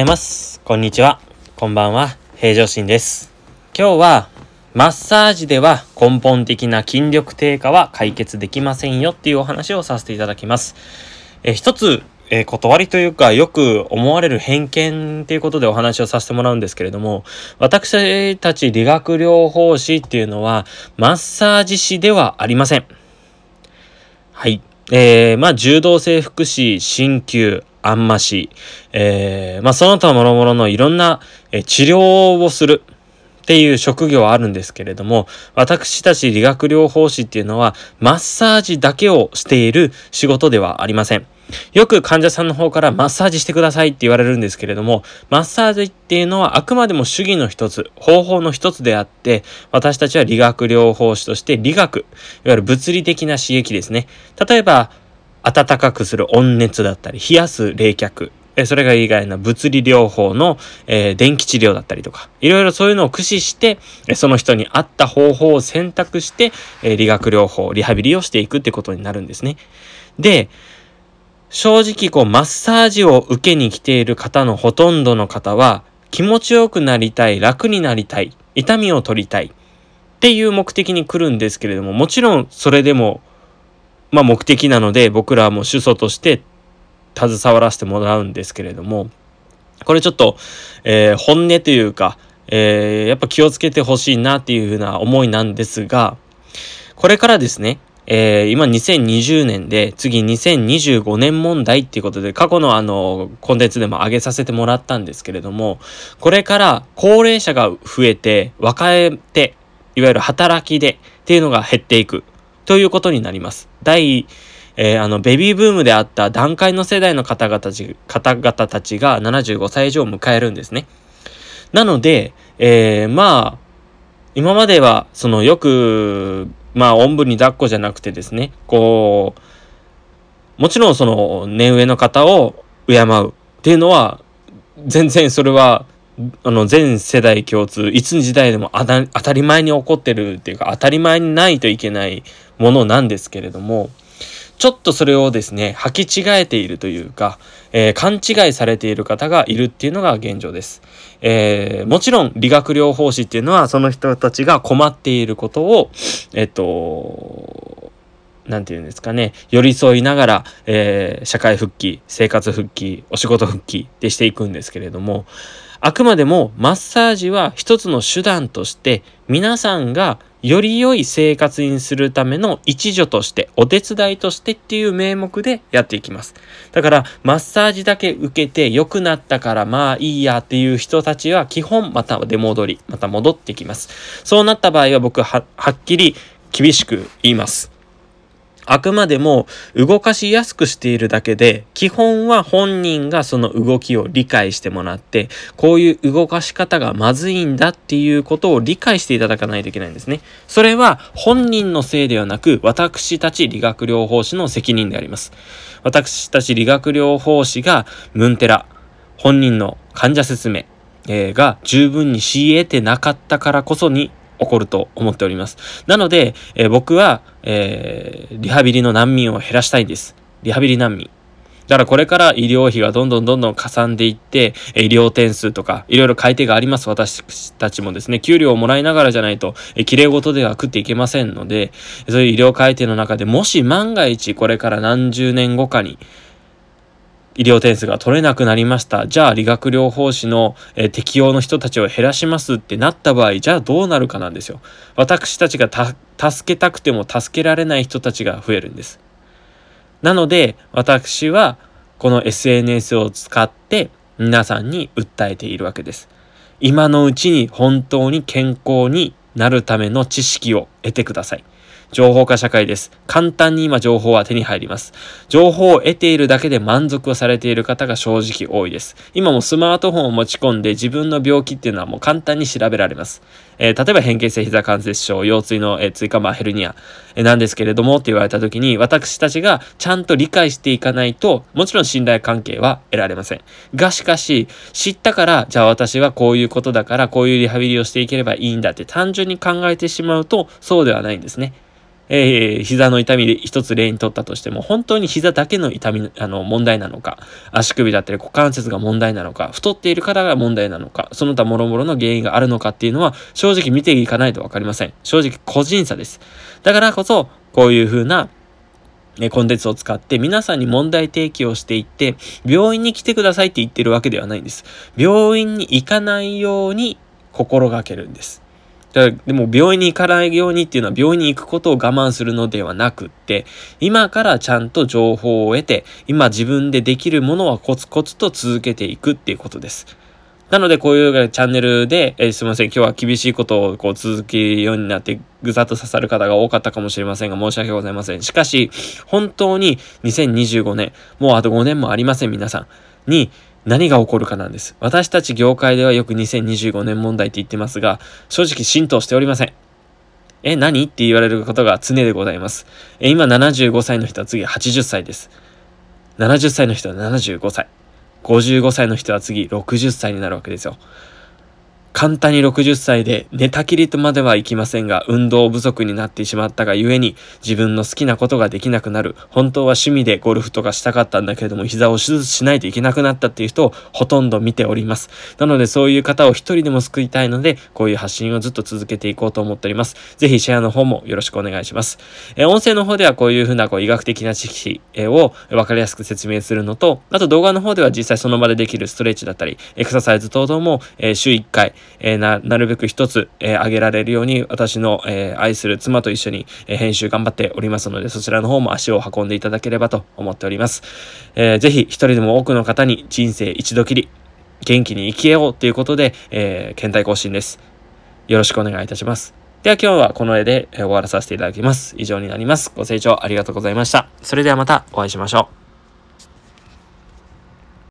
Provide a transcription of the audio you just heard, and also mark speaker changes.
Speaker 1: ございます。こんにちは。こんばんは。平常心です。今日は、マッサージでは根本的な筋力低下は解決できませんよっていうお話をさせていただきます。え一つ、え断りというか、よく思われる偏見っていうことでお話をさせてもらうんですけれども、私たち理学療法士っていうのは、マッサージ師ではありません。はい。えー、まあ、柔道整復師、鍼灸、あんまし、えー、まあ、その他諸々のいろんな、え治療をするっていう職業はあるんですけれども、私たち理学療法士っていうのは、マッサージだけをしている仕事ではありません。よく患者さんの方からマッサージしてくださいって言われるんですけれども、マッサージっていうのはあくまでも主義の一つ、方法の一つであって、私たちは理学療法士として理学、いわゆる物理的な刺激ですね。例えば、暖かくする温熱だったり、冷やす冷却、それが以外の物理療法の、えー、電気治療だったりとか、いろいろそういうのを駆使して、その人に合った方法を選択して、えー、理学療法、リハビリをしていくってことになるんですね。で、正直こうマッサージを受けに来ている方のほとんどの方は気持ちよくなりたい、楽になりたい、痛みを取りたいっていう目的に来るんですけれども、もちろんそれでもまあ目的なので僕らも主訴として携わらせてもらうんですけれども、これちょっと、えー、本音というか、えー、やっぱ気をつけてほしいなっていうふうな思いなんですが、これからですね、えー、今2020年で次2025年問題っていうことで過去のあのコンテンツでも上げさせてもらったんですけれどもこれから高齢者が増えて若えていわゆる働きでっていうのが減っていくということになります。第、えー、あの、ベビーブームであった段階の世代の方々たち方々たちが75歳以上を迎えるんですね。なので、えー、まあ、今までは、そのよく、まあ、おんぶに抱っこじゃなくてですね、こう、もちろんその、年上の方を敬うっていうのは、全然それはあの、全世代共通、いつの時代でも当たり前に起こってるっていうか、当たり前にないといけないものなんですけれども、ちょっとそれをですね、履き違えているというか、えー、勘違いされている方がいるっていうのが現状です。えー、もちろん理学療法士っていうのはその人たちが困っていることを、えっと、なんて言うんですかね、寄り添いながら、えー、社会復帰、生活復帰、お仕事復帰でしていくんですけれども、あくまでもマッサージは一つの手段として皆さんがより良い生活にするための一助として、お手伝いとしてっていう名目でやっていきます。だから、マッサージだけ受けて良くなったからまあいいやっていう人たちは基本また出戻り、また戻ってきます。そうなった場合は僕ははっきり厳しく言います。あくまでも動かしやすくしているだけで、基本は本人がその動きを理解してもらって、こういう動かし方がまずいんだっていうことを理解していただかないといけないんですね。それは本人のせいではなく、私たち理学療法士の責任であります。私たち理学療法士がムンテラ、本人の患者説明、えー、が十分に仕得てなかったからこそに起こると思っております。なので、えー、僕は、えー、リハビリの難民を減らしたいんです。リハビリ難民。だからこれから医療費がどんどんどんどんかさんでいって、医療点数とか、いろいろ改定があります。私たちもですね、給料をもらいながらじゃないと、綺麗事では食っていけませんので、そういう医療改定の中でもし万が一これから何十年後かに、医療点数が取れなくなりました。じゃあ理学療法士の、えー、適用の人たちを減らしますってなった場合、じゃあどうなるかなんですよ。私たちが助けたくても助けられない人たちが増えるんです。なので、私はこの SNS を使って皆さんに訴えているわけです。今のうちに本当に健康になるための知識を得てください。情報化社会です。簡単に今情報は手に入ります。情報を得ているだけで満足をされている方が正直多いです。今もスマートフォンを持ち込んで自分の病気っていうのはもう簡単に調べられます。えー、例えば変形性膝関節症、腰椎の、えー、椎間板ヘルニア、えー、なんですけれどもって言われた時に私たちがちゃんと理解していかないともちろん信頼関係は得られません。がしかし知ったからじゃあ私はこういうことだからこういうリハビリをしていければいいんだって単純に考えてしまうとそうではないんですね。えー、膝の痛みで一つ例にとったとしても、本当に膝だけの痛み、あの、問題なのか、足首だったり股関節が問題なのか、太っている方が問題なのか、その他諸々の原因があるのかっていうのは、正直見ていかないとわかりません。正直個人差です。だからこそ、こういう風な、コンテンツを使って皆さんに問題提起をしていって、病院に来てくださいって言ってるわけではないんです。病院に行かないように心がけるんです。だでも病院に行かないようにっていうのは病院に行くことを我慢するのではなくって、今からちゃんと情報を得て、今自分でできるものはコツコツと続けていくっていうことです。なのでこういうチャンネルで、えー、すいません、今日は厳しいことをこう続けるようになってぐざっと刺さる方が多かったかもしれませんが申し訳ございません。しかし、本当に2025年、もうあと5年もありません皆さんに、何が起こるかなんです。私たち業界ではよく2025年問題って言ってますが、正直浸透しておりません。え、何？って言われることが常でございます。え、今75歳の人は次80歳です。70歳の人は75歳。55歳の人は次60歳になるわけですよ。簡単に60歳で寝たきりとまではいきませんが、運動不足になってしまったがゆえに、自分の好きなことができなくなる。本当は趣味でゴルフとかしたかったんだけれども、膝を手術しないといけなくなったっていう人をほとんど見ております。なので、そういう方を一人でも救いたいので、こういう発信をずっと続けていこうと思っております。ぜひシェアの方もよろしくお願いします。え音声の方ではこういうふうなこう医学的な知識をわかりやすく説明するのと、あと動画の方では実際その場でできるストレッチだったり、エクササイズ等々も、え週1回、え、な、るべく一つ、えー、上げられるように、私の、え、愛する妻と一緒に、え、編集頑張っておりますので、そちらの方も足を運んでいただければと思っております。えー、ぜひ、一人でも多くの方に人生一度きり、元気に生きようということで、えー、検体更新です。よろしくお願いいたします。では今日はこの絵で終わらさせていただきます。以上になります。ご清聴ありがとうございました。それではまたお会いしましょう。